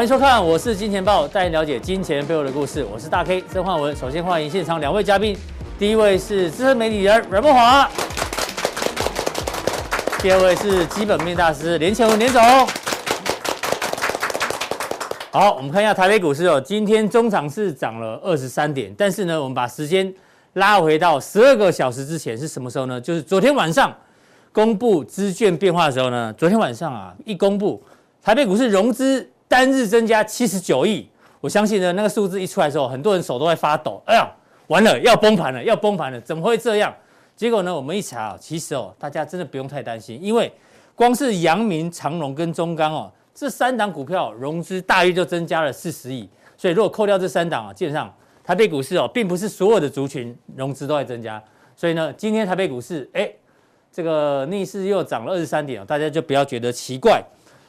欢迎收看，我是金钱豹，带你了解金钱背后的故事。我是大 K 曾焕文。首先欢迎现场两位嘉宾，第一位是资深媒体人阮梦华，第二位是基本面大师连干文连总。好，我们看一下台北股市哦，今天中场是涨了二十三点，但是呢，我们把时间拉回到十二个小时之前是什么时候呢？就是昨天晚上公布资券变化的时候呢。昨天晚上啊，一公布台北股市融资单日增加七十九亿，我相信呢，那个数字一出来的时候，很多人手都在发抖。哎呀，完了，要崩盘了，要崩盘了，怎么会这样？结果呢，我们一查，其实哦，大家真的不用太担心，因为光是阳明、长荣跟中钢哦。这三档股票融资大约就增加了四十亿，所以如果扣掉这三档啊，基本上台北股市哦，并不是所有的族群融资都在增加，所以呢，今天台北股市哎，这个逆势又涨了二十三点，大家就不要觉得奇怪。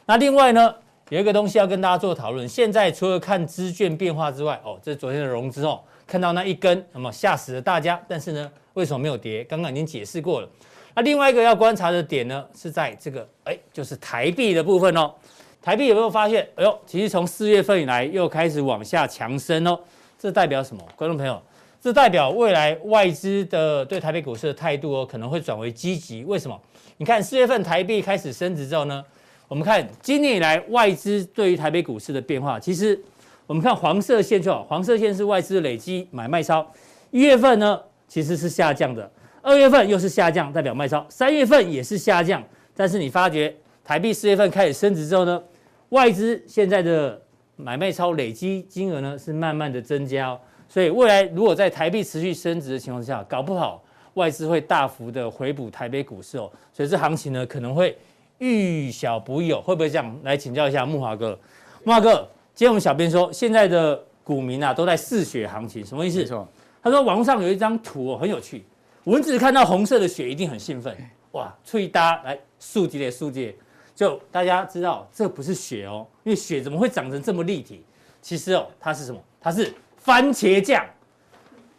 那另外呢，有一个东西要跟大家做讨论，现在除了看资券变化之外，哦，这是昨天的融资哦，看到那一根，那么吓死了大家，但是呢，为什么没有跌？刚刚已经解释过了。那另外一个要观察的点呢，是在这个哎，就是台币的部分哦。台币有没有发现？哎呦，其实从四月份以来又开始往下强升哦，这代表什么？观众朋友，这代表未来外资的对台北股市的态度哦，可能会转为积极。为什么？你看四月份台币开始升值之后呢，我们看今年以来外资对于台北股市的变化，其实我们看黄色线就好，黄色线是外资累积买卖超，一月份呢其实是下降的，二月份又是下降，代表卖超，三月份也是下降，但是你发觉台币四月份开始升值之后呢？外资现在的买卖超累积金额呢是慢慢的增加哦，所以未来如果在台币持续升值的情况下，搞不好外资会大幅的回补台北股市哦，所以这行情呢可能会遇小补有，会不会这样？来请教一下木华哥，木华哥，今天我们小编说现在的股民啊都在嗜血行情，什么意思？没错，他说网络上有一张图哦很有趣，蚊子看到红色的血一定很兴奋，哇，吹搭来竖起来竖起来。就大家知道，这不是血哦，因为血怎么会长成这么立体？其实哦，它是什么？它是番茄酱。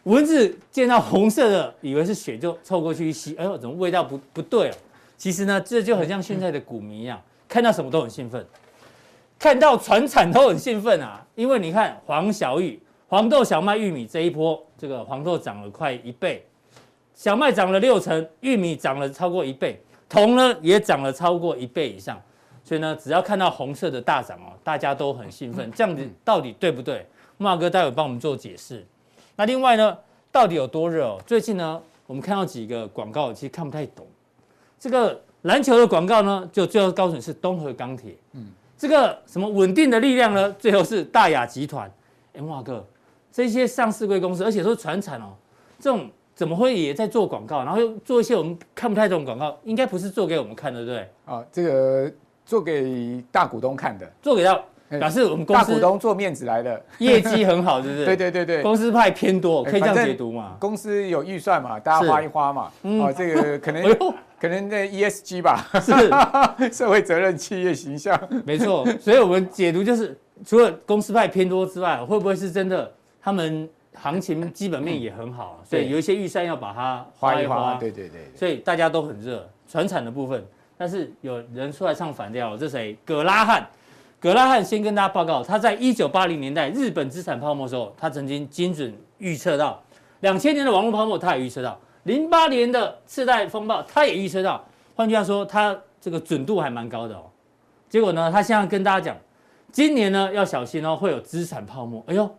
蚊子见到红色的，以为是血，就凑过去一吸，哎呦，怎么味道不不对哦？其实呢，这就很像现在的股民一样，看到什么都很兴奋，看到传产都很兴奋啊。因为你看黄小玉、黄豆、小麦、玉米这一波，这个黄豆涨了快一倍，小麦涨了六成，玉米涨了超过一倍。铜呢也涨了超过一倍以上，所以呢，只要看到红色的大涨哦，大家都很兴奋。这样子到底对不对？慕驊哥待会帮我们做解释。那另外呢，到底有多热哦？最近呢，我们看到几个广告，其实看不太懂。这个篮球的广告呢，就最后告诉你是东和钢铁。嗯，这个什么稳定的力量呢？最后是大亚集团。哎，慕驊哥，这些上市贵公司，而且都是传产哦，这种。怎么会也在做广告，然后又做一些我们看不太懂广告？应该不是做给我们看的，对不对？啊，这个做给大股东看的，做给到表示我们公司大股东做面子来的，业绩很好，是不是？对对对对，公司派偏多，可以这样解读嘛？公司有预算嘛，大家花一花嘛。哦，这个可能 可能那 ESG 吧，是 社会责任企业形象，没错。所以我们解读就是，除了公司派偏多之外，会不会是真的他们？行情基本面也很好，所以有一些预算要把它花一花，对对对，所以大家都很热，传产的部分，但是有人出来唱反调，这谁？葛拉汉，葛拉汉先跟大家报告，他在一九八零年代日本资产泡沫的时候，他曾经精准预测到两千年的网络泡沫，他也预测到零八年的次贷风暴，他也预测到，换句话说，他这个准度还蛮高的哦。结果呢，他现在跟大家讲，今年呢要小心哦，会有资产泡沫。哎呦！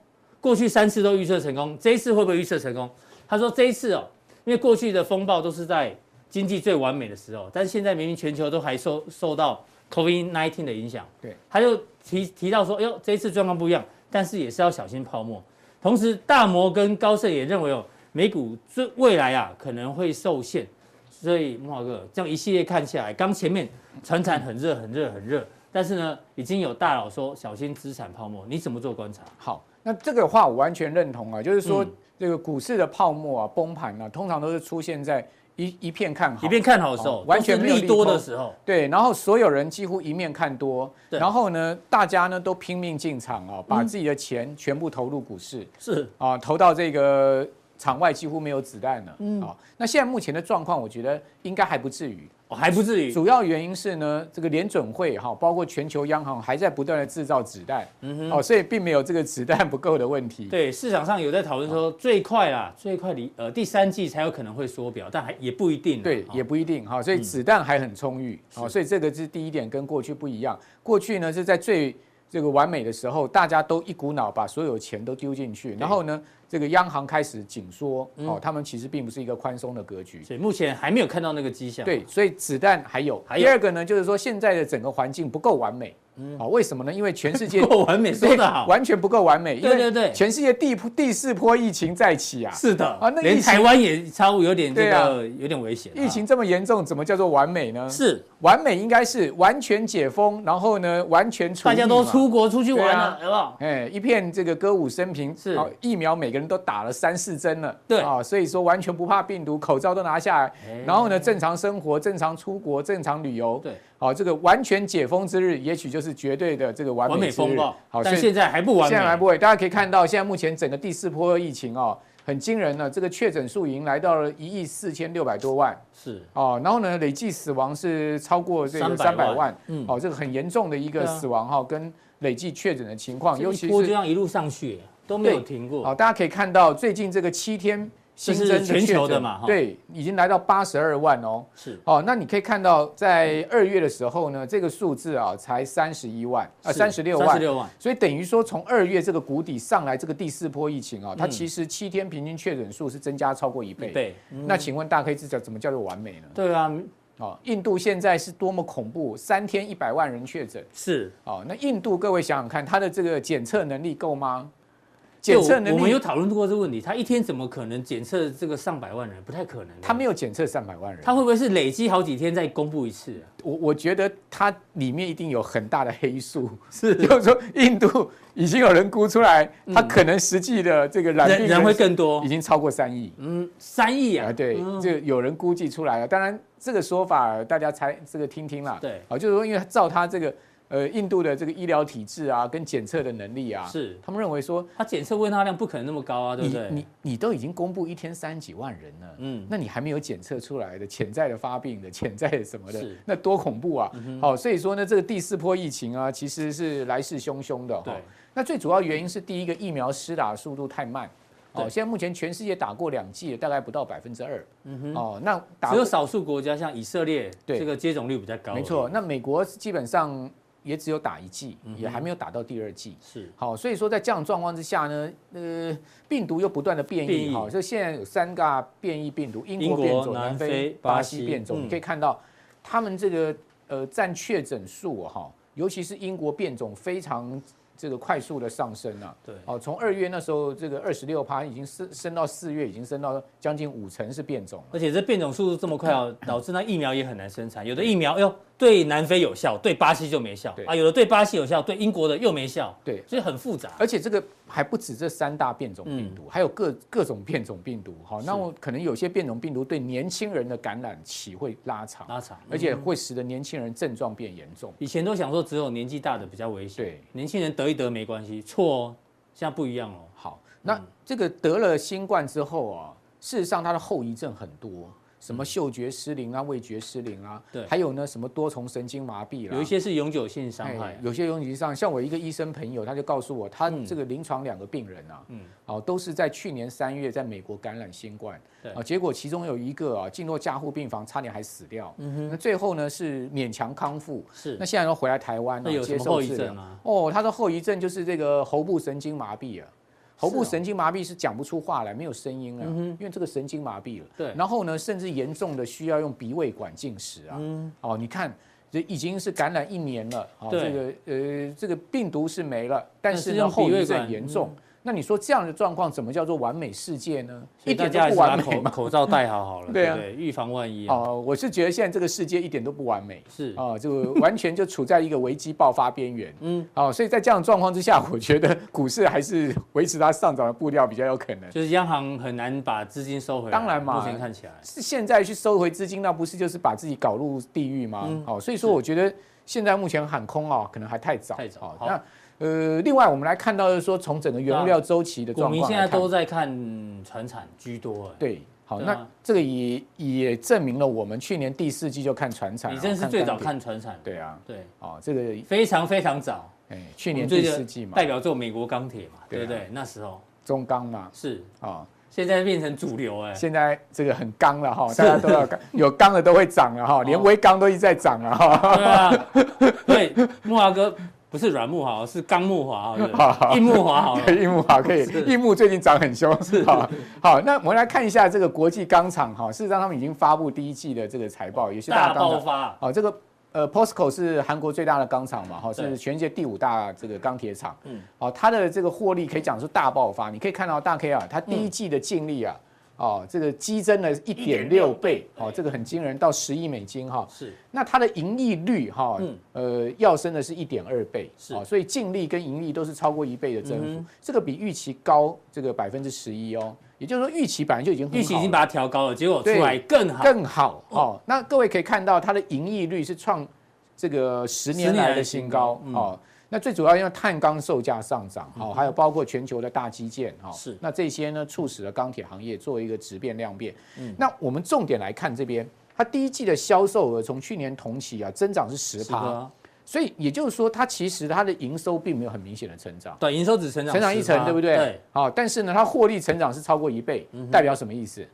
过去三次都预测成功，这一次会不会预测成功？他说这一次哦，因为过去的风暴都是在经济最完美的时候，但是现在明明全球都还受受到 COVID-19 的影响，对，他就提提到说，哎呦，这一次状况不一样，但是也是要小心泡沫。同时，大摩跟高盛也认为哦，美股最未来啊可能会受限，所以慕驊哥这样一系列看下来，刚前面船产很热很热很热，但是呢，已经有大佬说小心资产泡沫，你怎么做观察？好。那这个话我完全认同啊，就是说这个股市的泡沫啊、崩盘啊，通常都是出现在一一片看好、一片看好的时候，完全利多的时候。对，然后所有人几乎一面看多，然后呢，大家呢都拼命进场啊，把自己的钱全部投入股市，是。啊，投到这个场外几乎没有子弹了。嗯啊，那现在目前的状况，我觉得应该还不至于。哦还不至于。主要原因是呢，这个联准会哈，包括全球央行还在不断的制造子弹，嗯哼，哦，所以并没有这个子弹不够的问题。对，市场上有在讨论说，最快啦，最快离呃第三季才有可能会缩表，但还也不一定。对，也不一定哈，所以子弹还很充裕，好，所以这个是第一点，跟过去不一样。过去呢是在最这个完美的时候，大家都一股脑把所有钱都丢进去，然后呢，这个央行开始紧缩，哦，他们其实并不是一个宽松的格局，所以目前还没有看到那个迹象。对，所以子弹还有。第二个呢，就是说现在的整个环境不够完美。嗯，好，为什么呢？因为全世界 不够完美，说得好，完全不够完美。对对对，全世界第第四波疫情再起啊！是的啊，那连台湾也差不有点这个有点危险。疫情这么严重，怎么叫做完美呢？是完美应该是完全解封，然后呢，完全出大家都出国出去玩了，好不好？哎，一片这个歌舞升平，是疫苗每个人都打了三四针了，对啊，所以说完全不怕病毒，口罩都拿下来，然后呢，正常生活、正常出国、正常旅游，对。好，这个完全解封之日，也许就是绝对的这个完美风暴。好，但现在还不完美。现在还不会，大家可以看到，现在目前整个第四波疫情哦，很惊人呢。这个确诊数已经来到了一亿四千六百多万。是哦，然后呢，累计死亡是超过这个三百万。嗯，哦，这个很严重的一个死亡哈，跟累计确诊的情况，尤其是就这样一路上去都没有停过。好，大家可以看到最近这个七天。新增的全球的嘛，对，已经来到八十二万哦。是哦，那你可以看到，在二月的时候呢，这个数字啊才三十一万啊，三十六万，三十六万。所以等于说，从二月这个谷底上来，这个第四波疫情啊，它其实七天平均确诊数是增加超过一倍。对，那请问大家可以知道怎么叫做完美呢？对啊，哦，印度现在是多么恐怖，三天一百万人确诊。是哦，那印度各位想想看，它的这个检测能力够吗？检测能力，我们有讨论过这个问题。他一天怎么可能检测这个上百万人？不太可能。他没有检测上百万人，他会不会是累积好几天再公布一次？我我觉得它里面一定有很大的黑数，是，就是说印度已经有人估出来，他可能实际的这个染病人会更多，已经超过三亿。嗯，三亿啊？对，就有人估计出来了。当然，这个说法大家猜这个听听啦。对，啊，就是说，因为照他这个。呃，印度的这个医疗体制啊，跟检测的能力啊，是他们认为说，他检测问号量不可能那么高啊，对不对？你你你都已经公布一天三几万人了，嗯，那你还没有检测出来的潜在的发病的、潜在的什么的，是那多恐怖啊！好、嗯哦，所以说呢，这个第四波疫情啊，其实是来势汹汹的。对、哦，那最主要原因是第一个疫苗施打速度太慢。哦，对现在目前全世界打过两剂的大概不到百分之二。嗯哼，哦，那打只有少数国家像以色列，对这个接种率比较高。没错，那美国基本上。也只有打一剂，也还没有打到第二剂。是好，所以说在这样状况之下呢，呃，病毒又不断的变异，哈，所以现在有三个变异病毒：英国变种、南非、巴西变种。你可以看到，他们这个呃占确诊数哈，尤其是英国变种非常。这个快速的上升啊，对，哦，从二月那时候这个二十六趴已经升升到四月已经升到将近五成是变种，而且这变种速度这么快哦，导致那疫苗也很难生产。有的疫苗哟对南非有效，对巴西就没效啊，有的对巴西有效，对英国的又没效，对，所以很复杂。而且这个还不止这三大变种病毒，还有各各种变种病毒。好，那我可能有些变种病毒对年轻人的感染期会拉长，拉长，而且会使得年轻人症状变严重。以前都想说只有年纪大的比较危险，对，年轻人得。得一得没关系，错哦，现在不一样哦。好，那这个得了新冠之后啊，事实上它的后遗症很多。什么嗅觉失灵啊，味觉失灵啊，对，还有呢，什么多重神经麻痹了，有一些是永久性伤害，有些永久性伤。像我一个医生朋友，他就告诉我，他这个临床两个病人啊，嗯，哦，都是在去年三月在美国感染新冠，对，啊，结果其中有一个啊进入加护病房，差点还死掉，嗯哼，那最后呢是勉强康复，是，那现在又回来台湾，那有什么后遗症啊？哦，他的后遗症就是这个喉部神经麻痹啊。喉部神经麻痹是讲不出话来，没有声音啊，因为这个神经麻痹了。对，然后呢，甚至严重的需要用鼻胃管进食啊。哦，你看，这已经是感染一年了。哦，这个呃，这个病毒是没了，但是呢，后遗症严重。那你说这样的状况怎么叫做完美世界呢？一点都不完美。口罩戴好好了，对啊，预防万一。哦，我是觉得现在这个世界一点都不完美，是啊，就完全就处在一个危机爆发边缘。嗯，哦，所以在这样的状况之下，我觉得股市还是维持它上涨的步调比较有可能。就是央行很难把资金收回来。当然嘛，目前看起来是现在去收回资金，那不是就是把自己搞入地狱吗？哦，所以说我觉得现在目前喊空啊，可能还太早。太早。那。呃，另外我们来看到的是说，从整个原物料周期的状况，我们现在都在看船产居多。对，好，那这个也也证明了我们去年第四季就看船产。你真是最早看船产。对啊，对，哦，这个非常非常早。哎，去年第四季嘛，代表作美国钢铁嘛，对不对？那时候中钢嘛，是啊，现在变成主流哎。现在这个很钢了哈，大家都要钢，有钢的都会涨了哈，连微钢都一直在涨了哈。对啊，对，木华哥。不是软木好，是钢木华，硬木华好。硬木华 可以，硬木最近涨很凶。是好，好，那我们来看一下这个国际钢厂哈，事实上他们已经发布第一季的这个财报，有些大爆发。好，这个呃，POSCO 是韩国最大的钢厂嘛，哈，是全世界第五大这个钢铁厂。嗯，好，它的这个获利可以讲是大爆发。你可以看到大 K 啊，它第一季的净利啊。哦，这个激增了一点六倍，哦，这个很惊人，到十亿美金哈。是，那它的盈利率哈，呃，要升的是一点二倍，是，所以净利跟盈利都是超过一倍的增幅，这个比预期高这个百分之十一哦。也就是说，预期本来就已经预期已经把它调高了，结果出来更好，更好哦。那各位可以看到，它的盈利率是创这个十年来的新高哦。那最主要因为碳钢售价上涨，好，还有包括全球的大基建，哈，是，那这些呢促使了钢铁行业做一个质变量变。嗯，那我们重点来看这边，它第一季的销售额从去年同期啊增长是十趴，所以也就是说它其实它的营收并没有很明显的成长，对，营收只成长成长一成，对不对？对，好，但是呢，它获利成长是超过一倍，代表什么意思？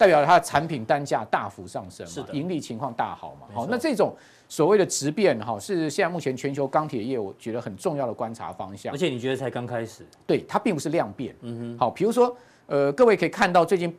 代表它的产品单价大幅上升嘛，盈利情况大好嘛，好，那这种。所谓的质变哈，是现在目前全球钢铁业我觉得很重要的观察方向。而且你觉得才刚开始？对，它并不是量变。嗯哼。好，比如说，呃，各位可以看到最近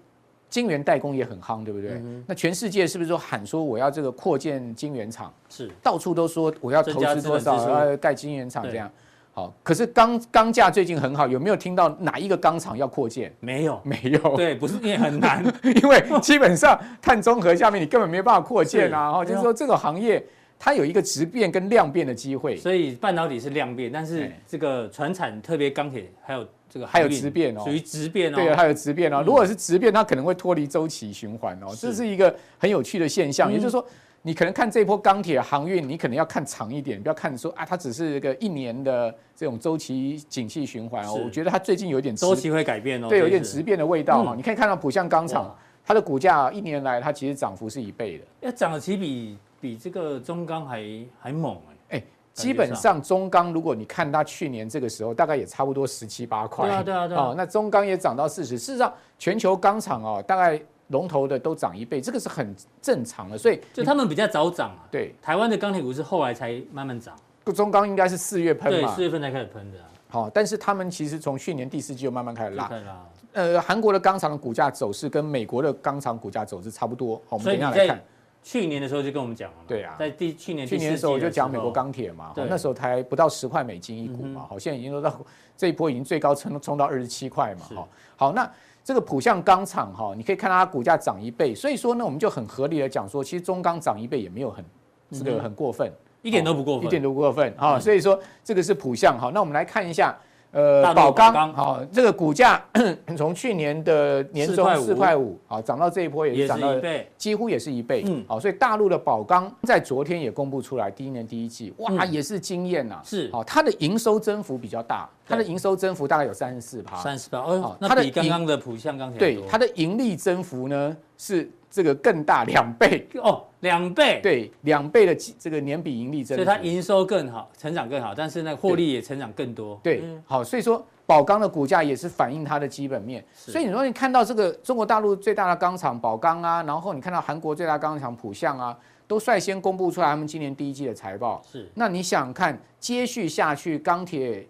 晶圆代工也很夯，对不对？嗯、那全世界是不是说喊说我要这个扩建晶圆厂？是。到处都说我要投资多少，要盖晶圆厂这样。好，可是钢钢价最近很好，有没有听到哪一个钢厂要扩建？没有，没有。对，不是因为很难，因为基本上碳中和下面你根本没有办法扩建啊。哈，就是说这个行业。它有一个质变跟量变的机会，所以半导体是量变，但是这个船产特别钢铁还有这个还有质变哦，属于质变哦，对，还有质变哦。如果是质变，它可能会脱离周期循环哦，这是一个很有趣的现象。也就是说，你可能看这波钢铁航运，你可能要看长一点，不要看说啊，它只是一个一年的这种周期景气循环哦。我觉得它最近有点周期会改变哦，对，有点质变的味道哈。你可以看到浦项钢厂，它的股价一年来它其实涨幅是一倍的，要涨了起比。比这个中钢还还猛哎、欸！基本上中钢，如果你看它去年这个时候，大概也差不多十七八块。对啊，对啊，对啊。哦，那中钢也涨到四十。事实上，全球钢厂哦，大概龙头的都涨一倍，这个是很正常的。所以就他们比较早涨啊。对，台湾的钢铁股是后来才慢慢涨。中钢应该是四月喷嘛？对，四月份才开始喷的。好，但是他们其实从去年第四季就慢慢开始拉。拉。呃，韩国的钢厂的股价走势跟美国的钢厂股价走势差不多。好，我们等一下来看。去年的时候就跟我们讲了，对啊，在第去年去年的时候就讲美国钢铁嘛，那时候才不到十块美金一股嘛，好，现在已经都到这一波已经最高冲冲到二十七块嘛，好，好，那这个浦项钢厂哈，你可以看到它股价涨一倍，所以说呢，我们就很合理的讲说，其实中钢涨一倍也没有很这个很过分，一点都不过分，一点都不过分，啊，所以说这个是浦项，哈，那我们来看一下。呃，宝钢好，这个股价 从去年的年中四块五，好涨到这一波也是涨到几乎也是一倍，嗯，好，所以大陆的宝钢在昨天也公布出来，第一年第一季，哇，也是惊艳呐，是，好，它的营收增幅比较大，它的营收增幅大概有三十四趴，三十八，哦，那比刚刚的浦项钢铁对，它的盈利增幅呢是。这个更大两倍哦，两倍对，两倍的这个年比盈利增，所以它营收更好，成长更好，但是呢，获利也成长更多。对，好，所以说宝钢的股价也是反映它的基本面。所以你说你看到这个中国大陆最大的钢厂宝钢啊，然后你看到韩国最大钢厂浦项啊，都率先公布出来他们今年第一季的财报。是，那你想看接续下去钢铁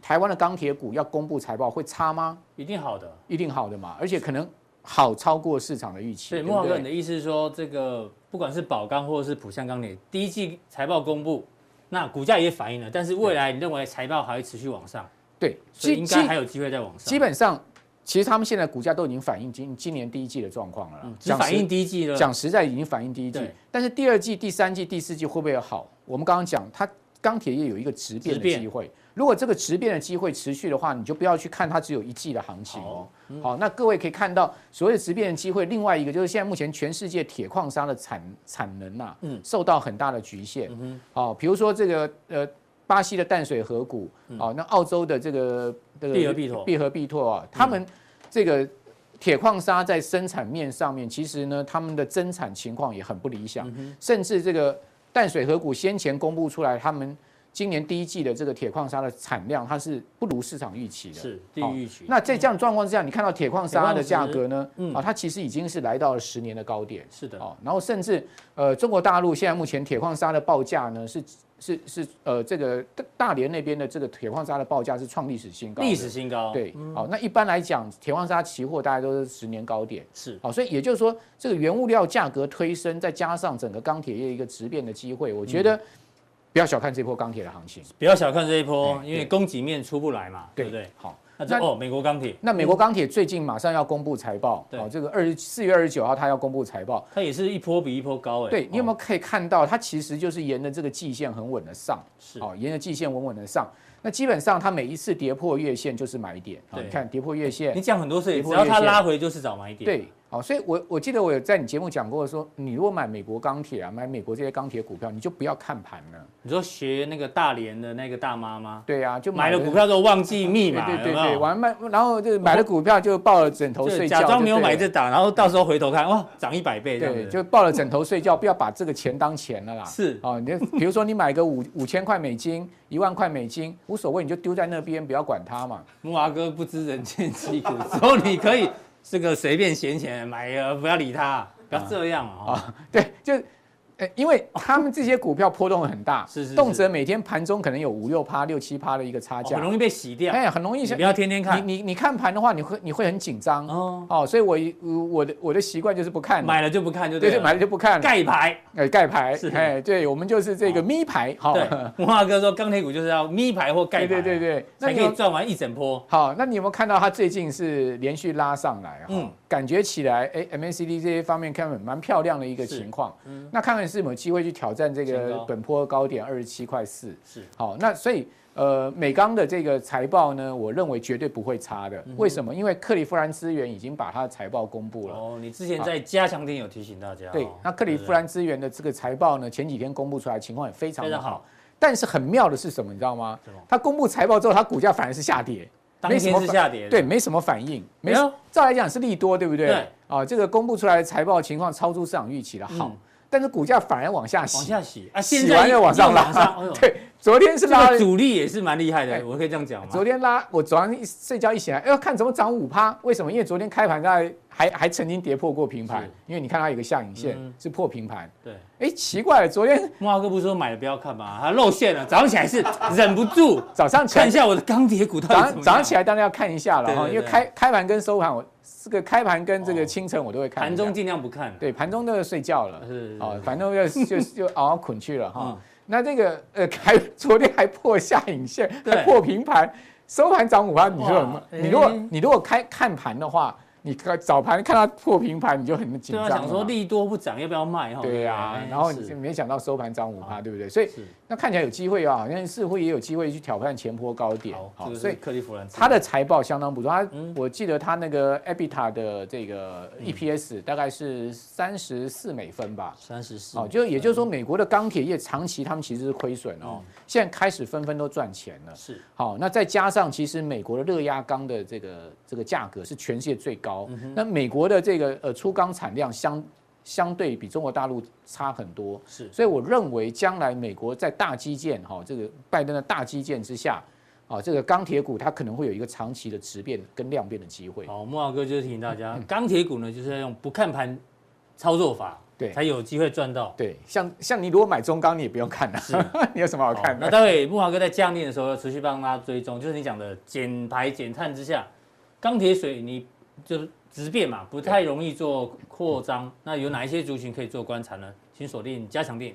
台湾的钢铁股要公布财报会差吗？一定好的，一定好的嘛，而且可能。好超过市场的预期。对，慕驊哥，你的意思是说，这个不管是宝钢或者是浦项钢铁，第一季财报公布，那股价也反映了，但是未来你认为财报还会持续往上？对，所以应该还有机会再往上。基本上，其实他们现在股价都已经反映今今年第一季的状况了。嗯，只反映第一季了。讲实在，已经反映第一季，但是第二季、第三季、第四季会不会好？我们刚刚讲，它钢铁业有一个质变的机会。如果这个质变的机会持续的话，你就不要去看它只有一季的行情哦。好，那各位可以看到，所谓的质变的机会，另外一个就是现在目前全世界铁矿砂的产产能呐，嗯，受到很大的局限。嗯，好，比如说这个呃，巴西的淡水河谷，哦，那澳洲的这个这个必和必拓，必和必拓啊，他们这个铁矿砂在生产面上面，其实呢，他们的增产情况也很不理想，嗯、甚至这个淡水河谷先前公布出来，他们今年第一季的这个铁矿砂的产量，它是不如市场预期的，是低于预期。那在这样状况之下，你看到铁矿砂的价格呢，嗯、啊，它其实已经是来到了十年的高点，是的，哦，然后甚至呃，中国大陆现在目前铁矿砂的报价呢是。是是呃，这个大连那边的这个铁矿砂的报价是创历史新高，历史新高。对，好，那一般来讲，铁矿砂期货大概都是十年高点，是，好，所以也就是说，这个原物料价格推升，再加上整个钢铁业一个质变的机会，我觉得不要小看这波钢铁的行情，不要小看这一波，因为供给面出不来嘛，对不对？好。那哦，美国钢铁，那美国钢铁最近马上要公布财报，哦，这个二十四月二十九号，它要公布财报，它也是一波比一波高哎。对，你有没有可以看到，它其实就是沿着这个季线很稳的上，是哦，沿着季线稳稳的上。那基本上它每一次跌破月线就是买点，你看跌破月线，你讲很多次，只要它拉回就是找买点。对。好，所以我，我我记得我有在你节目讲过说，说你如果买美国钢铁啊，买美国这些钢铁股票，你就不要看盘了。你说学那个大连的那个大妈吗？对啊，就买了股票都忘记密码，对对对，完卖，然后就买了股票就抱了枕头睡觉，假装没有买这档，然后到时候回头看，哇，涨一百倍，对，就抱了枕头睡觉，不要把这个钱当钱了啦。是，哦，你比如说你买个五五千块美金，一万块美金，无所谓，你就丢在那边，不要管它嘛。木华哥不知人间疾苦，之后你可以。这个随便闲钱买呃，不要理他，不要这样啊！对，就。因为他们这些股票波动很大，是是，动辄每天盘中可能有五六趴、六七趴的一个差价，很容易被洗掉。哎，很容易。不要天天看，你你你看盘的话，你会你会很紧张。哦。哦，所以我我的我的习惯就是不看，买了就不看就对，对，买了就不看，盖牌。哎，盖牌。是。哎，对我们就是这个咪牌。好，文化 哥说钢铁股就是要咪牌或盖牌，对对对，才可以赚完一整波。好，那你有没有看到它最近是连续拉上来？嗯，感觉起来哎，MACD 这些方面看蛮漂亮的一个情况。嗯，那看看是有没有机会去挑。挑战这个本坡高点二十七块四是好，那所以呃美钢的这个财报呢，我认为绝对不会差的。为什么？因为克利夫兰资源已经把它的财报公布了。哦，你之前在加强点有提醒大家。对，那克利夫兰资源的这个财报呢，前几天公布出来情况也非常的好。但是很妙的是什么？你知道吗？它公布财报之后，它股价反而是下跌，当天是下跌，对，没什么反应。没有，照来讲是利多，对不对？对。啊，这个公布出来的财报情况超出市场预期了。好。但是股价反而往下洗，往下洗啊！洗完又往上拉，对，昨天是拉主力也是蛮厉害的，我可以这样讲吗？昨天拉，我早上一睡觉一醒来，哎，看怎么涨五趴？为什么？因为昨天开盘在还还曾经跌破过平盘，因为你看它有个下影线是破平盘。对，哎，奇怪了，昨天木华哥不是说买了不要看吗？它露馅了，早上起来是忍不住早上看一下我的钢铁股。早上早上起来当然要看一下了哈，因为开开盘跟收盘我。这个开盘跟这个清晨我都会看，盘中尽量不看。对，盘中都要睡觉了，是哦，反正要就就熬熬捆去了哈。那这个呃，还昨天还破下影线，还破平盘，收盘涨五趴。你说什么，你如果你如果开看盘的话。你看早盘看到破平盘，你就很紧张。想说利多不涨，要不要卖？哈对呀，然后你就没想到收盘涨五趴，对不对？所以那看起来有机会啊，好像似乎也有机会去挑战前坡高点。好，所以克利夫兰他的财报相当不错。他我记得他那个 EBITDA 的这个 EPS 大概是三十四美分吧。三十四。哦，就也就是说，美国的钢铁业长期他们其实是亏损哦，现在开始纷纷都赚钱了。是。好，那再加上其实美国的热压钢的这个这个价格是全世界最高。高，那美国的这个呃粗钢产量相相对比中国大陆差很多，是，所以我认为将来美国在大基建哈，这个拜登的大基建之下，啊，这个钢铁股它可能会有一个长期的质变跟量变的机会。好，慕驊哥就是提醒大家，钢铁股呢就是要用不看盘操作法，对，才有机会赚到。对，像像你如果买中钢，你也不用看了，你有什么好看的？那待会木华哥在降定的时候要持续帮大家追踪，就是你讲的减排减碳之下，钢铁水泥。就是直变嘛，不太容易做扩张。那有哪一些族群可以做观察呢？请锁定加强錠。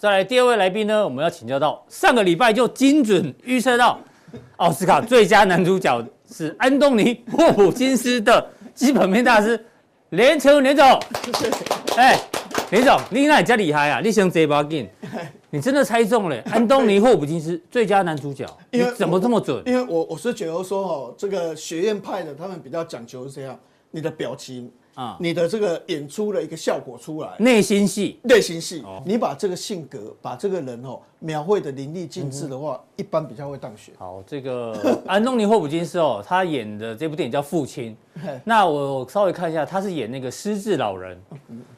再来第二位来宾呢，我们要请教到上个礼拜就精准预测到奥斯卡最佳男主角是安东尼霍普金斯的基本面大师连城连总。哎，连总，你那也真厉害啊！你想这把劲，你真的猜中了。安东尼·霍普金斯最佳男主角，你怎么这么准？因为我我是觉得说哦，这个学院派的他们比较讲究是这样，你的表情。啊，你的这个演出的一个效果出来，内心戏，内心戏，你把这个性格，把这个人哦描绘的淋漓尽致的话，一般比较会当选。好，这个 安东尼·霍普金斯哦，他演的这部电影叫《父亲》，那我稍微看一下，他是演那个失智老人，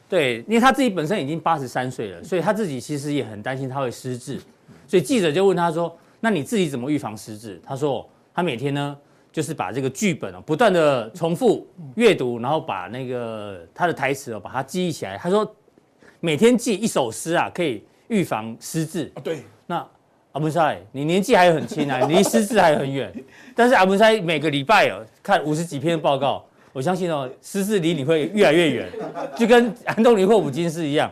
对，因为他自己本身已经八十三岁了，所以他自己其实也很担心他会失智，所以记者就问他说：“那你自己怎么预防失智？”他说：“他每天呢。”就是把这个剧本哦，不断的重复阅读，然后把那个他的台词哦，把它记忆起来。他说，每天记一首诗啊，可以预防失智。啊对，那阿文塞，你年纪还很轻啊，离失智还很远。但是阿文塞每个礼拜哦，看五十几篇报告，我相信哦，失智离你会越来越远，就跟安东尼·霍普金斯一样。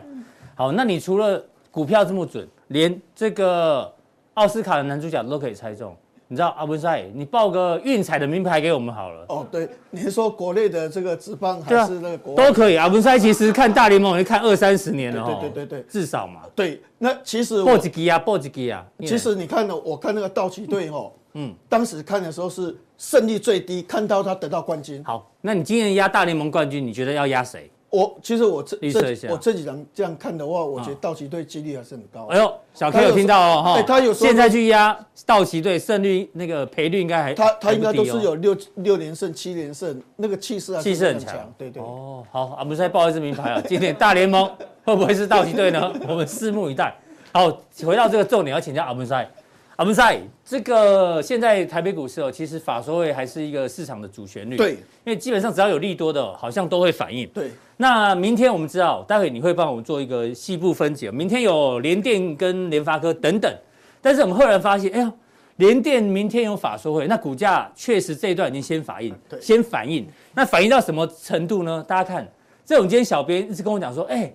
好，那你除了股票这么准，连这个奥斯卡的男主角都可以猜中。你知道阿文赛，你报个运彩的名牌给我们好了。哦，对，你是说国内的这个职棒还是那个国、啊、都可以。阿文赛其实看大联盟也看二三十年了，对对对对，至少嘛。对，那其实报几支啊，报几支啊。其实你看呢，我看那个道奇队哦，嗯，当时看的时候是胜率最低，看到他得到冠军。好，那你今年压大联盟冠军，你觉得要压谁？我其实我这这我这几张这样看的话，我觉得道奇队几率还是很高。哎呦，小 K 有听到哦哈，他有现在去压道奇队胜率那个赔率应该还他他应该都是有六六连胜七连胜，那个气势气势很强。对对哦，好，我们再报一支名牌啊，今天大联盟会不会是道奇队呢？我们拭目以待。好，回到这个重点，要请教阿姆赛。阿姆赛，这个现在台北股市哦，其实法说会还是一个市场的主旋律。对，因为基本上只要有利多的，好像都会反应。对。那明天我们知道，待会你会帮我们做一个细部分解。明天有联电跟联发科等等，但是我们后来发现，哎呀，联电明天有法说会，那股价确实这一段已经先反应，先反应。那反应到什么程度呢？大家看，这种今天小编一直跟我讲说，哎，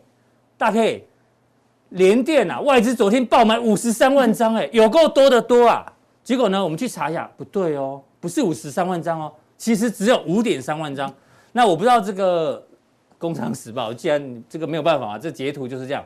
大 K，联电啊，外资昨天爆买五十三万张，哎，有够多的多啊。结果呢，我们去查一下，不对哦，不是五十三万张哦，其实只有五点三万张。那我不知道这个。工商时报，既然你这个没有办法啊，这截图就是这样，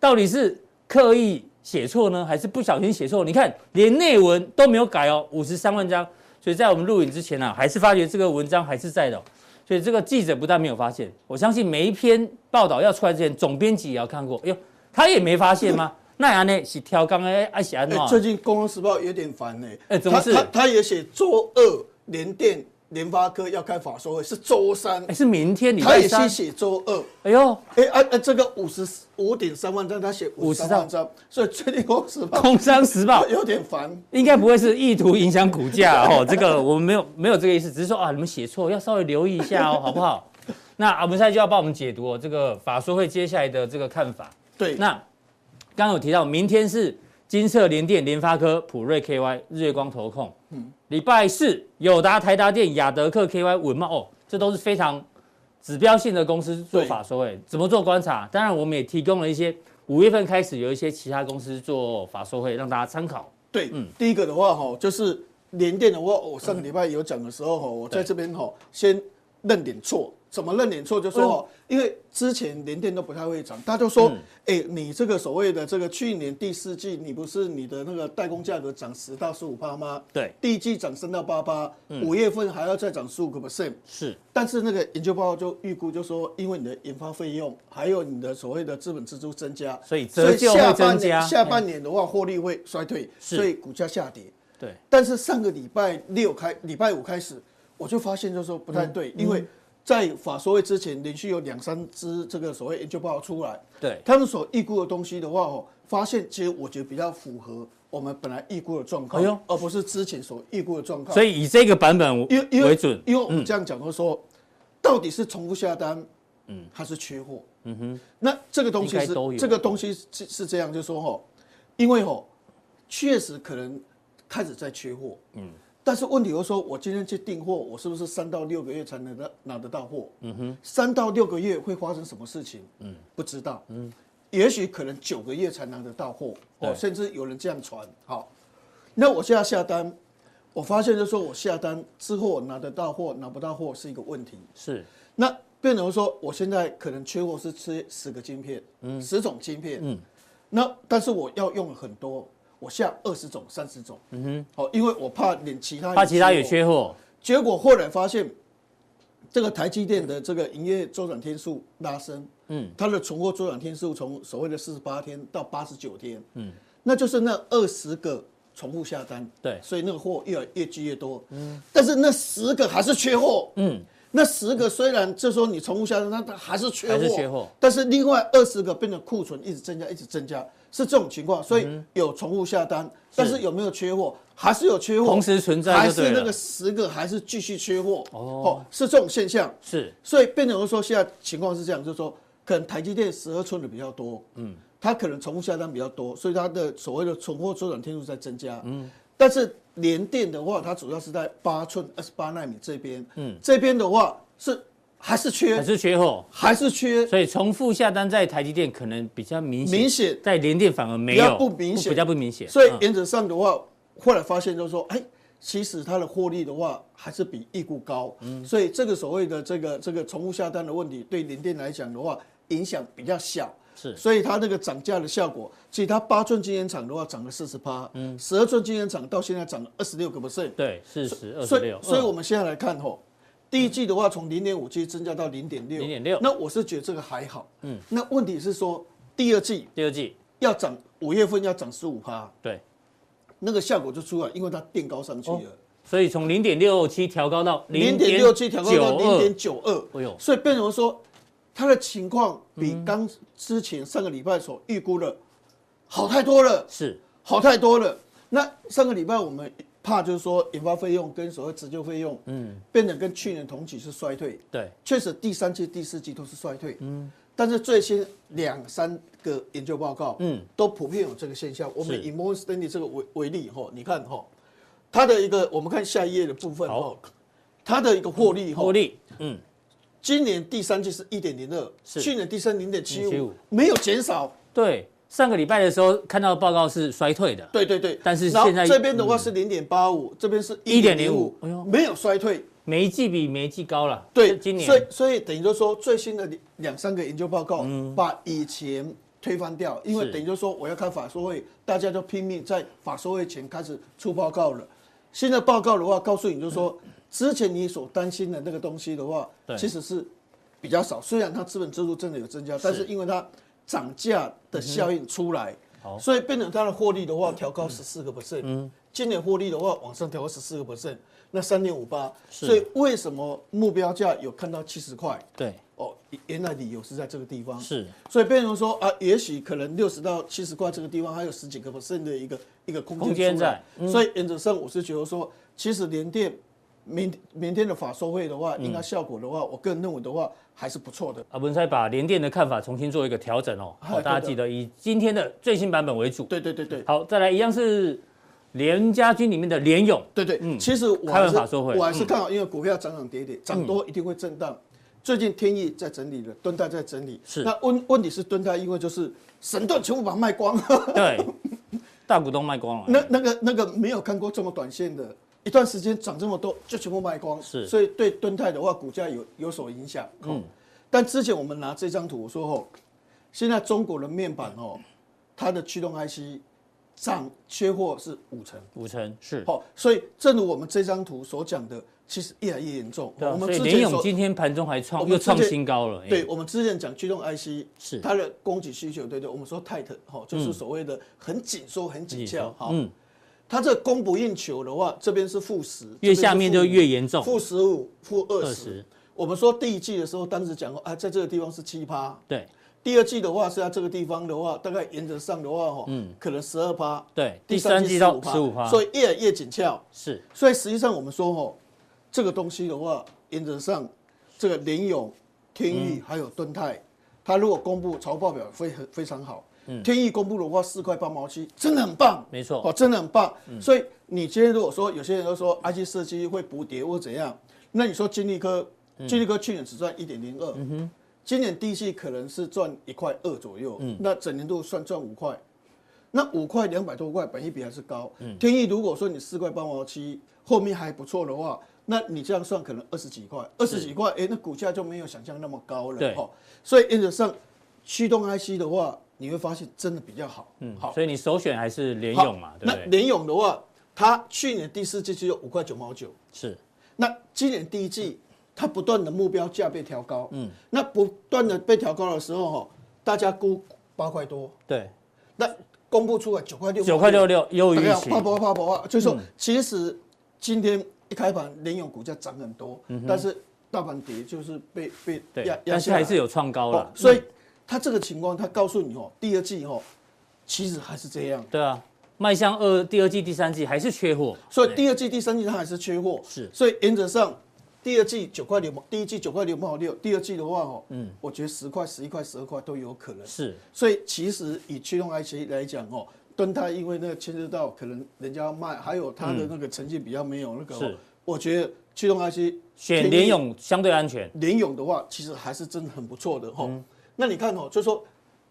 到底是刻意写错呢，还是不小心写错？你看连内文都没有改哦，五十三万张，所以在我们录影之前呢、啊，还是发觉这个文章还是在的、哦，所以这个记者不但没有发现，我相信每一篇报道要出来之前，总编辑也要看过，哎呦，他也没发现吗？那安呢是挑刚哎，爱写安怎？最近工商时报有点烦呢，哎，怎么是？他他，他也写作二联电。联发科要开法说会是周三，哎，是明天。他也是写周二。哎呦，哎啊啊，这个五十五点三万张，他写五十三张，所以最近工商时报，工商时报有点烦。应该不会是意图影响股价哦，这个我们没有没有这个意思，只是说啊，你们写错，要稍微留意一下哦，好不好？那阿文赛就要帮我们解读哦，这个法说会接下来的这个看法。对，那刚刚有提到，明天是。金色联电、联发科、普瑞 KY、日月光投控。嗯，礼拜四友达、台达电、亚德克 KY、文茂哦，这都是非常指标性的公司做法说会，怎么做观察？当然，我们也提供了一些五月份开始有一些其他公司做法收会，让大家参考。对，嗯，第一个的话哈，就是联电的话，我上个礼拜有讲的时候哈，我在这边哈先认点错。怎么认点错？就说，因为之前连电都不太会涨，大家就说，哎，你这个所谓的这个去年第四季，你不是你的那个代工价格涨十到十五趴吗？对，第一季涨升到八八，五月份还要再涨十五个 percent。是，但是那个研究报告就预估就说，因为你的研发费用还有你的所谓的资本支出增加，所以所以下半年下半年的话获利会衰退，所以股价下跌。对，但是上个礼拜六开礼拜五开始，我就发现就是说不太对，因为。在法说会之前，连续有两三支这个所谓研究报告出来，对。他们所预估的东西的话，哦，发现其实我觉得比较符合我们本来预估的状况，哎呦，而不是之前所预估的状况。所以以这个版本为为准，因为我们这样讲，就是说，到底是重复下单，嗯，还是缺货？嗯哼，那这个东西是这个东西是是这样，就是说，哈，因为哦，确实可能开始在缺货，嗯。但是问题就是说，我今天去订货，我是不是三到六个月才能得拿得到货？嗯哼，三到六个月会发生什么事情？嗯，不知道。嗯，也许可能九个月才拿得到货，哦，甚至有人这样传。好，那我现在下单，我发现就是说我下单之后拿得到货，拿不到货是一个问题。是，那变成说我现在可能缺货是吃十个晶片，嗯，十种晶片，嗯，那但是我要用很多，我下二十种、三十种，嗯哼，哦，因为我怕连其他怕其他也缺货，结果后来发现。这个台积电的这个营业周转天数拉升，嗯，它的存货周转天数从所谓的四十八天到八十九天，嗯，那就是那二十个重复下单，对，所以那个货越来越积越多，嗯，但是那十个还是缺货，嗯，那十个虽然就说你重复下单，那它还是缺货，还是缺货，但是另外二十个变成库存一直增加，一直增加。是这种情况，所以有重复下单，但是有没有缺货？还是有缺货，同时存在，还是那个十个还是继续缺货？哦，是这种现象。是，所以变成说现在情况是这样，就是说可能台积电十二寸的比较多，嗯，它可能重复下单比较多，所以它的所谓的存货周转天数在增加，嗯，但是联电的话，它主要是在八寸二十八纳米这边，嗯，这边的话是。还是缺，还是缺货，还是缺，所以重复下单在台积电可能比较明显，明显。在联电反而没有，不明显，比较不明显。所以原则上的话，后来发现就是说，哎，其实它的获利的话还是比预估高，嗯，所以这个所谓的这个这个重复下单的问题，对联电来讲的话，影响比较小，是，所以它那个涨价的效果，其实它八寸晶圆厂的话涨了四十八，嗯，十二寸晶圆厂到现在涨了二十六个 percent，对，四十二十六，所以我们现在来看吼。第一季的话，从零点五七增加到零点六，零点六。那我是觉得这个还好。嗯。那问题是说，第二季，第二季要涨，五月份要涨十五趴。对。那个效果就出来，因为它垫高上去了。所以从零点六七调高到零点六七，调高到零点九二。哎呦。所以变成说，它的情况比刚之前上个礼拜所预估的好太多了。是。好太多了。那上个礼拜我们。怕就是说，研发费用跟所谓折旧费用，嗯，变得跟去年同期是衰退。对，确实第三季、第四季都是衰退。嗯，但是最新两三个研究报告，嗯，都普遍有这个现象。我们以摩根士丹利这个为为例，哈，你看哈，它的一个，我们看下一页的部分，哈，它的一个获利，获利，嗯，今年第三季是一点零二，去年第三零点七五，没有减少。对。上个礼拜的时候看到的报告是衰退的，对对对，但是现在这边的话是零点八五，这边是一点零五，没有衰退，每一季比每一季高了。对，今年，所以所以等于就是说最新的两三个研究报告，把以前推翻掉，因为等于就是说我要开法说会，大家都拼命在法说会前开始出报告了。新的报告的话，告诉你就是说，之前你所担心的那个东西的话，其实是比较少。虽然它资本支出真的有增加，但是因为它。涨价的效应出来，好，所以变成它的获利的话调高十四个 percent，嗯，今年获利的话往上调高十四个 percent，那三点五八，所以为什么目标价有看到七十块？对，哦，原来理由是在这个地方，是，所以变成说啊，也许可能六十到七十块这个地方还有十几个 percent 的一个一个空间在，所以原则上我是觉得说，其实联电明明天的法收会的话，应该效果的话，我个人认为的话。还是不错的啊！文才把联电的看法重新做一个调整哦。好，大家记得以今天的最新版本为主。对对对对。好，再来一样是联家军里面的联勇。对对，嗯，其实我开完法说会，我还是看好，因为股票涨涨跌跌，涨多一定会震荡。最近天意在整理了，敦泰在整理。是。那问问题是敦泰，因为就是神盾全部把它卖光。对。大股东卖光了。那那个那个没有看过这么短线的。一段时间涨这么多，就全部卖光，是，所以对敦泰的话，股价有有所影响。嗯，但之前我们拿这张图，我说哦，现在中国的面板哦，它的驱动 IC 涨缺货是五成，五成是。好，所以正如我们这张图所讲的，其实越来越严重。对，我们之前联咏今天盘中还创又创新高了。对，我们之前讲驱动 IC 是它的供给需求，对对，我们说 tight 哈，就是所谓的很紧缩、很紧俏。好，嗯。它这供不应求的话，这边是负十，越下面就越严重，负十五、负二十。我们说第一季的时候，当时讲过，啊，在这个地方是七趴。对。第二季的话是在这个地方的话，大概原则上的话，哈，嗯，可能十二趴。对。第三季到十五趴，所以越来越紧俏。是。所以实际上我们说，哈，这个东西的话，原则上，这个联勇、天钰还有敦泰，它如果公布财报表非很非常好。天翼公布的话，四块八毛七，真的很棒，没错，哦，真的很棒。所以你今天如果说有些人都说 IC 设计会补跌或怎样，那你说金立科，金立科去年只赚一点零二，今年第一季可能是赚一块二左右，那整年度算赚五块，那五块两百多块，本益比还是高。天翼如果说你四块八毛七，后面还不错的话，那你这样算可能二十几块，二十几块，哎，那股价就没有想象那么高了。对，所以原则上驱动 IC 的话，你会发现真的比较好。嗯，好，所以你首选还是联勇嘛，对不对？那联勇的话，它去年第四季只有五块九毛九，是。那今年第一季，它不断的目标价被调高，嗯，那不断的被调高的时候，哈，大家估八块多，对，那公布出来九块六，九块六六优于预期，怕不怕不怕？就是说，其实今天一开盘，联勇股价涨很多，但是大盘跌就是被被压压但是还是有创高了，所以它这个情况，他告诉你哦，第二季哦，其实还是这样，对啊。迈向二第二季、第三季还是缺货，所以第二季、第三季它还是缺货。是，所以原则上，第二季九块六毛，第一季九块六毛六，第二季的话哦，嗯，我觉得十块、十一块、十二块都有可能。是，所以其实以驱动 IC 来讲哦，敦泰因为那个牵涉到可能人家要卖，还有它的那个成绩比较没有那个，是，我觉得驱动 IC 选联勇相对安全。联勇的话，其实还是真的很不错的哈。那你看哦，就是说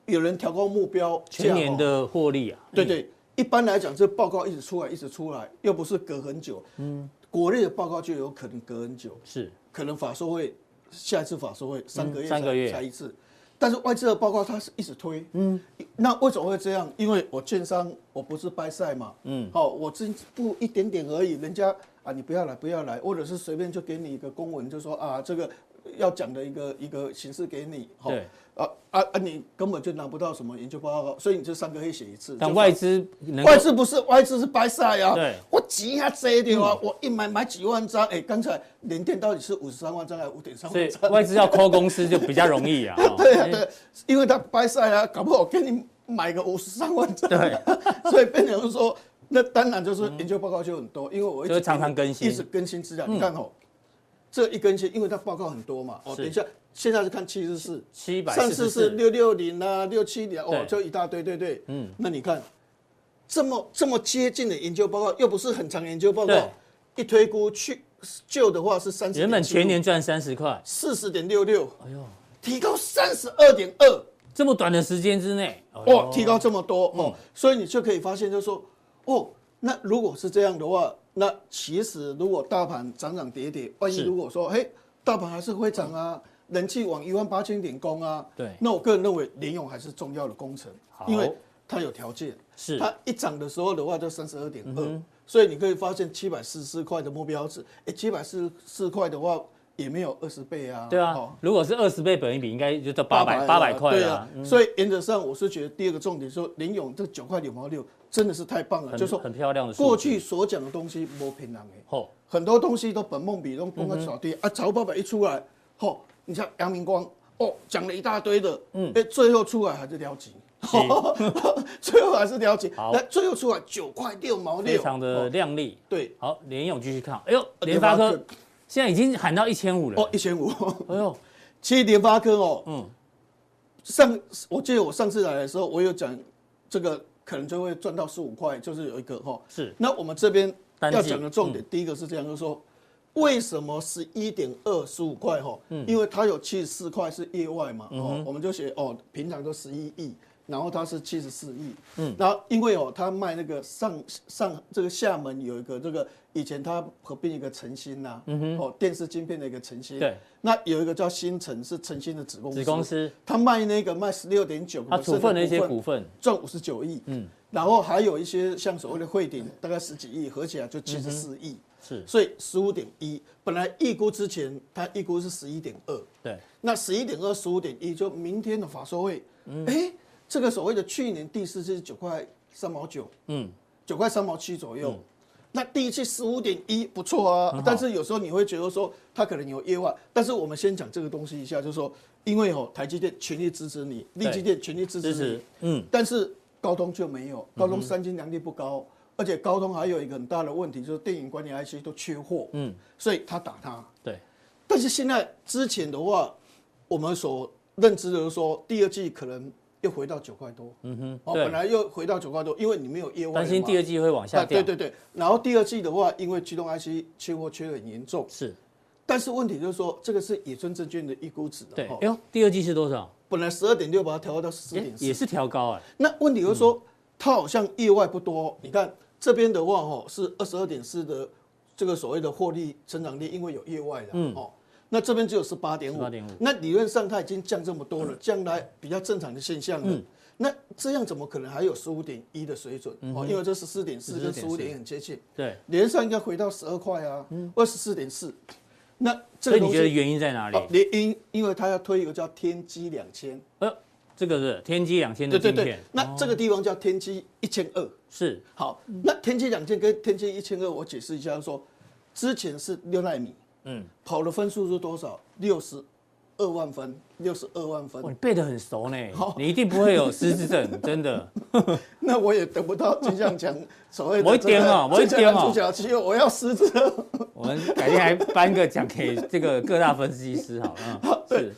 有人调高目标，全年的获利啊，对对。一般来讲，这报告一直出来，一直出来，又不是隔很久。嗯，国内的报告就有可能隔很久，是可能法说会下一次法说会三个月三个月才一次，但是外资的报告它是一直推。嗯，那为什么会这样？因为我券商我不是掰赛嘛。嗯，好，我只不一点点而已，人家啊你不要来不要来，或者是随便就给你一个公文，就说啊这个要讲的一个一个形式给你。对。啊啊啊！你根本就拿不到什么研究报告，所以你就三个月写一次。但外资外资不是外资是白晒啊！对，我急下这点啊，我一买买几万张。哎，刚才联电到底是五十三万张还是五点三万张？所以外资要抠公司就比较容易啊。对啊对，因为他白晒啊，搞不好给你买个五十三万张。对，所以变成说，那当然就是研究报告就很多，因为我一直常常更新，一直更新资料。你看哦，这一根线，因为它报告很多嘛。哦，等一下。现在是看七十四，七百，上次是六六零啊，六七零哦，就一大堆，对对，嗯，那你看这么这么接近的研究报告，又不是很长研究报告，一推估去旧的话是三十，原本全年赚三十块，四十点六六，哎呦，提高三十二点二，这么短的时间之内，哦，提高这么多哦，所以你就可以发现，就是说，哦，那如果是这样的话，那其实如果大盘涨涨跌跌，万一如果说，嘿，大盘还是会涨啊。人气往一万八千点攻啊！对，那我个人认为联咏还是重要的工程，因为它有条件，是它一涨的时候的话就三十二点二，所以你可以发现七百四十四块的目标值，哎，七百四十四块的话也没有二十倍啊。对啊，如果是二十倍本一比，应该就到八百八百块。对啊，所以原则上我是觉得第二个重点说林勇这九块九毛六真的是太棒了，就是说很漂亮的。过去所讲的东西没骗人的，很多东西都本梦比，都公开小跌啊，曹爸爸一出来，吼。你像杨明光哦，讲了一大堆的，嗯，哎，最后出来还是了结，最后还是了结。好，最后出来九块六毛六，非常的亮丽。对，好，联勇继续看。哎呦，联发科现在已经喊到一千五了。哦，一千五。哎呦，其实联发科哦，嗯，上我记得我上次来的时候，我有讲这个可能就会赚到十五块，就是有一个哈。是。那我们这边要讲的重点，第一个是这样，就是说。为什么十一点二十五块哈？因为它有七十四块是意外嘛，哦，我们就写哦，平常都十一亿，然后它是七十四亿，嗯，然后因为哦，它卖那个上上这个厦门有一个这个以前它合并一个晨星呐，嗯哼，哦，电视晶片的一个晨星，对，那有一个叫新城是晨星的子公司，子公司，它卖那个卖十六点九，它处分了一些股份，赚五十九亿，嗯，然后还有一些像所谓的汇顶，大概十几亿，合起来就七十四亿。是，所以十五点一，本来预估之前，它预估是十一点二，对，那十一点二十五点一，就明天的法说会，嗯，哎，这个所谓的去年第四季是九块三毛九，嗯，九块三毛七左右，嗯、那第一季十五点一不错啊，但是有时候你会觉得说它可能有意外，但是我们先讲这个东西一下，就是说，因为哦，台积电全力支持你，力积电全力支持你，嗯，但是高通就没有，高通三金良率不高。嗯而且高通还有一个很大的问题，就是电影管理 IC 都缺货，嗯，所以他打他。对，但是现在之前的话，我们所认知的是说，第二季可能又回到九块多，嗯哼，哦，本来又回到九块多，因为你没有业务，担心第二季会往下掉。对对对，然后第二季的话，因为驱动 IC 缺货缺很严重，是，但是问题就是说，这个是野村证券的预估值，对，哎呦，第二季是多少？本来十二点六，把它调高到十四点四，也是调高哎。那问题就是说，它好像业外不多，你看。这边的话，哈是二十二点四的这个所谓的获利成长率，因为有业外的，嗯。哦，那这边只有十八点五，那理论上它已经降这么多了，将来比较正常的现象了。嗯那这样怎么可能还有十五点一的水准？哦、嗯，因为这十四点四跟十五点很接近。对，连上应该回到十二块啊，二十四点四。那这个你觉得原因在哪里？原因因为它要推一个叫天玑两千。呃，这个是天玑两千。对对对。那这个地方叫天玑一千二。是。好，那天玑两千跟天玑一千二，我解释一下，说之前是六纳米，嗯，跑的分数是多少？六十。二万分，六十二万分，你背得很熟呢。好，你一定不会有失智症，真的。那我也得不到金像奖 所谓的。我一点哦，我一点哦。主角机会，我要失智。我们改天还颁个奖给这个各大分析师好了。好，对。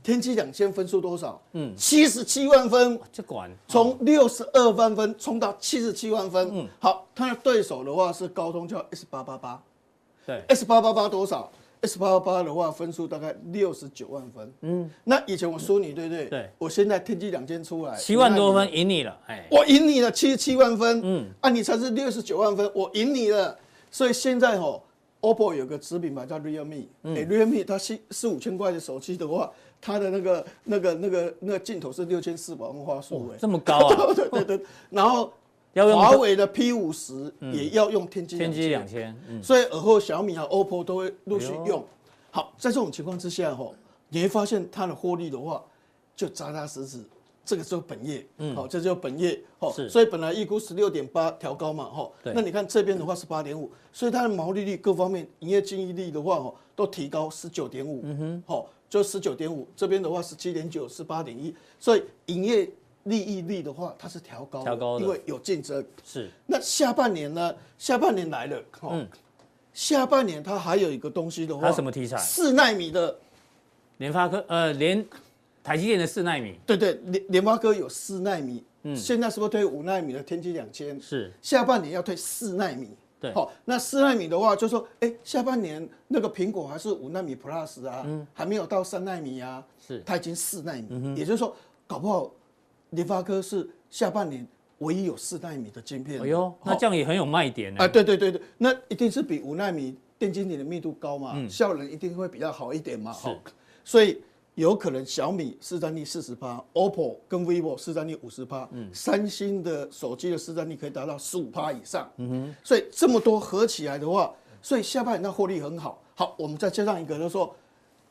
天玑两千分数多少？嗯，七十七万分。这管。从六十二万分冲到七十七万分。嗯。好，他的对手的话是高通，叫 S 八八八。对。S 八八八多少？S 八八八的话，分数大概六十九万分。嗯，那以前我输你，对不对？对。我现在天玑两千出来，七万多分赢你了。哎，我赢你了七十七万分。嗯，啊，你才是六十九万分，我赢你了。所以现在吼，OPPO 有个子品牌叫 Realme，哎，Realme 它四四五千块的手机的话，它的那个那个那个那个镜头是六千四百万画素，哎，这么高啊？对对对。然后。华为的 P 五十也要用天玑天玑两千，所以尔后小米和 OPPO 都会陆续用。好，在这种情况之下吼，你会发现它的获利的话就扎扎实实，这个就是本业，嗯，好，这就本业，好，所以本来预估十六点八调高嘛，哈，那你看这边的话是八点五，所以它的毛利率各方面营业净利率的话，哦，都提高十九点五，嗯哼，好，就十九点五，这边的话是七点九，是八点一，所以营业。利益率的话，它是调高，调高，因为有竞争。是。那下半年呢？下半年来了，嗯，下半年它还有一个东西的话，它什么题材？四纳米的，联发科，呃，连台积电的四纳米。对对，联联发科有四纳米，嗯，现在是不是推五纳米的天玑两千？是。下半年要推四纳米，对。好，那四纳米的话，就说，哎，下半年那个苹果还是五纳米 Plus 啊，嗯，还没有到三纳米啊，是，它已经四纳米，嗯也就是说，搞不好。联发科是下半年唯一有四奈米的晶片。哎呦，那这样也很有卖点呢。啊，对对对对，那一定是比五奈米电晶体的密度高嘛，嗯、效能一定会比较好一点嘛。是，所以有可能小米市占率四十趴，OPPO 跟 VIVO 市占率五十趴，嗯，三星的手机的市占率可以达到十五趴以上。嗯哼，所以这么多合起来的话，所以下半年那获利很好。好，我们再加上一个，就是说。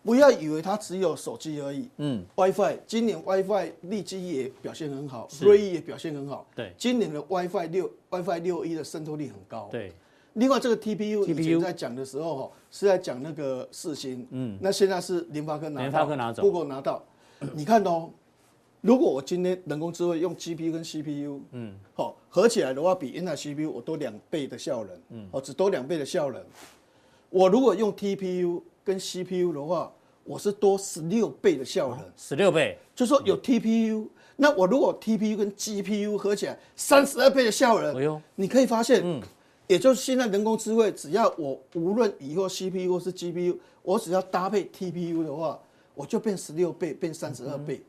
不要以为它只有手机而已。嗯，WiFi 今年 WiFi 利基也表现很好，锐意也表现很好。对，今年的 WiFi 六 WiFi 六一的渗透率很高。对，另外这个 TPU 以前在讲的时候哈，是在讲那个四星。嗯，那现在是联发科拿到，联发科拿走，Google 拿到。你看哦，如果我今天人工智慧用 GPU 跟 CPU，嗯，好合起来的话，比 Intel CPU 我多两倍的效能。嗯，哦，只多两倍的效能。我如果用 TPU。跟 CPU 的话，我是多十六倍的效能，十六倍，就说有 TPU，那我如果 TPU 跟 GPU 合起来三十二倍的效能，哎呦，你可以发现，嗯，也就是现在人工智慧，只要我无论以后 CPU 或是 GPU，我只要搭配 TPU 的话，我就变十六倍，变三十二倍，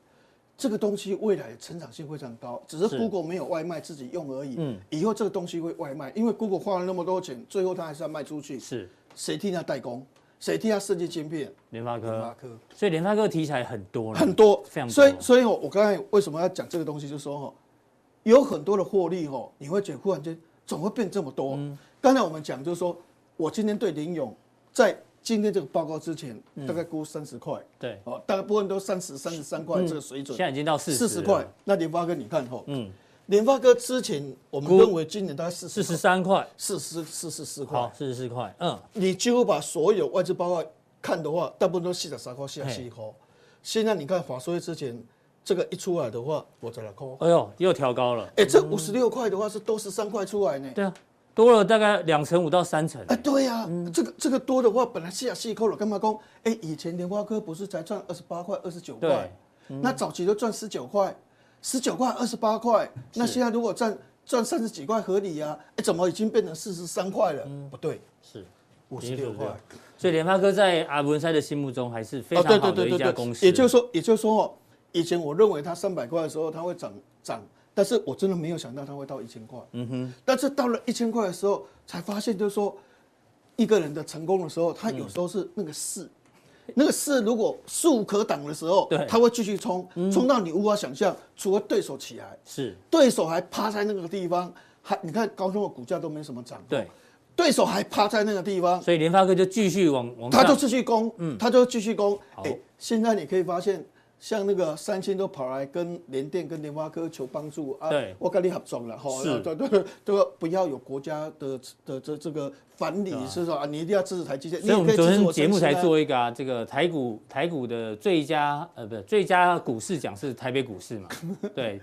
这个东西未来成长性非常高，只是。Google 没有外卖自己用而已，嗯，以后这个东西会外卖，因为 Google 花了那么多钱，最后它还是要卖出去，是，谁替他代工？谁替他设计晶片？联发科。联发科。所以联发科题材很多了。很多，非常多。所以，所以我刚才为什么要讲这个东西？就是说哈，有很多的获利哈，你会觉得忽然间怎么会变这么多？刚才我们讲就是说，我今天对林勇，在今天这个报告之前，大概估三十块。对。哦，大概部分都三十三十三块这个水准。现在已经到四十。四十块。那联发科你看哈。嗯。联发科之前，我们认为今年大概四四十三块，四十四十四块，好，四十四块，嗯，你几乎把所有外资报告看的话，大部分都四十三块，四十四块。现在你看法说会之前这个一出来的话，我在哪块？哎呦，又调高了。哎，这五十六块的话是多十三块出来呢。对啊，多了大概两成五到三成。哎，对呀，这个这个多的话，本来四十四块了，干嘛讲？哎，以前联发科不是才赚二十八块、二十九块？那早期都赚十九块。十九块、二十八块，那现在如果赚赚三十几块合理呀？哎，怎么已经变成四十三块了？不对，是五十六块。所以联发科在阿文塞的心目中还是非常好的一家公司。也就是说，也就是说哦，以前我认为它三百块的时候它会涨涨，但是我真的没有想到它会到一千块。嗯哼。但是到了一千块的时候，才发现就是说，一个人的成功的时候，他有时候是那个势，嗯、那个势如果势无可挡的时候，对，他会继续冲，冲到你无法想象，除了对手起来，是。对手还趴在那个地方，还你看高通的股价都没什么涨，对，对手还趴在那个地方，所以联发科就继续往往，他就继续攻，嗯，他就继续攻，哎，现在你可以发现。像那个三星都跑来跟联电、跟联发科求帮助啊！对，我跟你合作了哈，对对对，这个 不要有国家的的这这个反理，是说啊，你一定要支持台积电。所以我们昨天节目才做一个啊，这个台股台股的最佳呃不是最佳股市奖是台北股市嘛？对，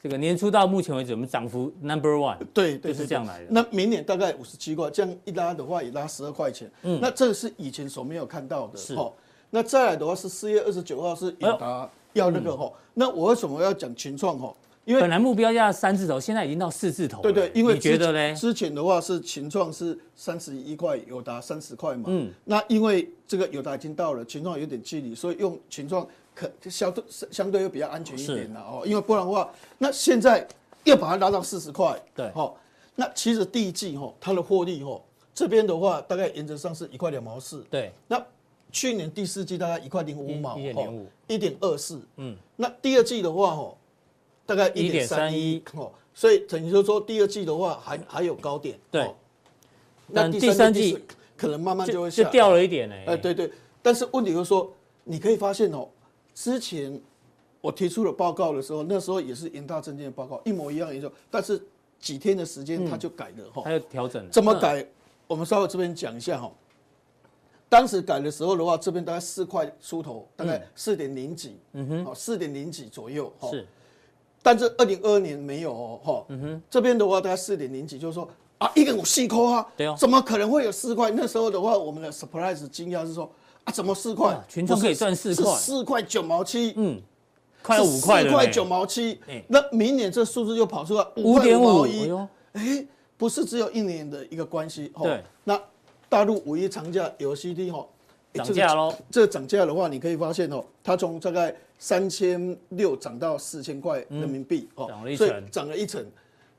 这个年初到目前为止我们涨幅 number one，对对是这样来的。那明年大概五十七块，这样一拉的话也拉十二块钱，嗯，那这是以前所没有看到的，是哈。那再来的话是四月二十九号是友达要那个哈，那我为什么要讲群创哈？因为本来目标价三字头，现在已经到四字头。对对，因为你觉得呢？之前的话是群创是三十一块，友达三十块嘛。嗯。那因为这个友达已经到了，群创有点距离，所以用群创可相对相对又比较安全一点了哦。因为不然的话，那现在又把它拉到四十块。对。好，那其实第一季哈，它的获利哈，这边的话大概原则上是一块两毛四。对。那去年第四季大概一块零五毛，一点零五，一点二四，嗯，那第二季的话，哦，大概一点三一，哦，所以等于说说第二季的话还还有高点，对，那第三季可能慢慢就会就掉了一点哎，哎，对对，但是问题就是说，你可以发现哦，之前我提出了报告的时候，那时候也是元大证券的报告一模一样的，但是几天的时间它就改了哈，还有调整，怎么改？我们稍微这边讲一下哈。当时改的时候的话，这边大概四块出头，大概四点零几，嗯哼，好，四点零几左右，是。但是二零二二年没有哦，哈，嗯哼，这边的话大概四点零几，就是说啊，一个五四块啊，对哦，怎么可能会有四块？那时候的话，我们的 surprise 惊讶是说啊，怎么四块？群创可以赚四块，四块九毛七，嗯，快五块四块九毛七，那明年这数字又跑出来五点五一，哎，不是只有一年的一个关系，对，那。大陆五一长假有 LCD 哈，涨价喽。这个涨价的话，你可以发现哦，它从大概三千六涨到四千块人民币哦，所以涨了一成。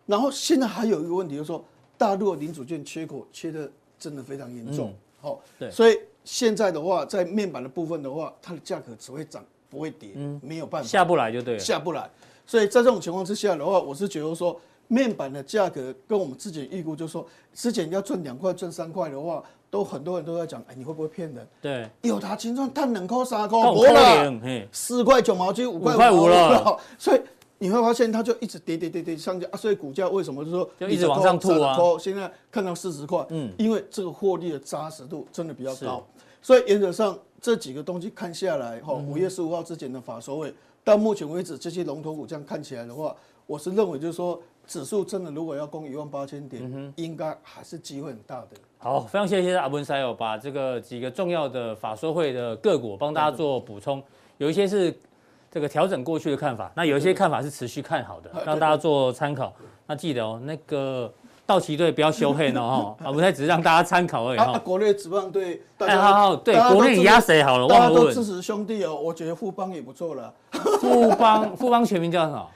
然后现在还有一个问题，就是说大陆的零组件缺口缺的真的非常严重，哦，对。所以现在的话，在面板的部分的话，它的价格只会涨不会跌，没有办法下不来就对了，下不来。所以在这种情况之下的话，我是觉得说。面板的价格跟我们之前预估，就是说之前要赚两块、赚三块的话，都很多人都在讲，哎，你会不会骗人？对，有他清赚，他两块三块，没了，四块九毛七，五块五了，所以你会发现它就一直跌跌跌跌上去啊，所以股价为什么就说就一直往上吐啊？现在看到四十块，嗯，因为这个获利的扎实度真的比较高，所以原则上这几个东西看下来，哈，五月十五号之前的法收尾，到目前为止这些龙头股这样看起来的话，我是认为就是说。指数真的如果要攻一万八千点，应该还是机会很大的。好，非常谢谢阿文师哦，把这个几个重要的法说会的个股帮大家做补充，有一些是这个调整过去的看法，那有一些看法是持续看好的，让大家做参考。那记得哦，那个道奇队不要修黑哦，阿文师只是让大家参考而已哈。国内职棒队，哎，好好，对，国内你压谁好了？大家都支持兄弟哦，我觉得富邦也不错了。富邦，富邦全名叫什么？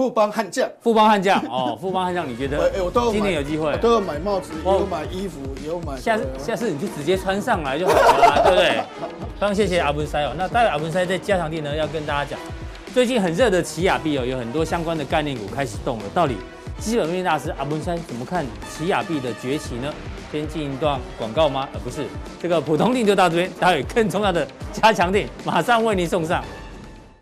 富邦悍将，富邦悍将哦，富邦悍将，你觉得？哎，我都今年有机会，都要买帽子，有买衣服，有买。下次下次你就直接穿上来就好了，对不对？非常谢谢阿文塞哦。那待会阿文塞在加强錠呢，要跟大家讲，最近很热的奇亚币哦，有很多相关的概念股开始动了。到底基本面大师阿文山怎么看奇亚币的崛起呢？先进一段广告吗？而不是，这个普通定就到这边，待会更重要的加强錠马上为您送上。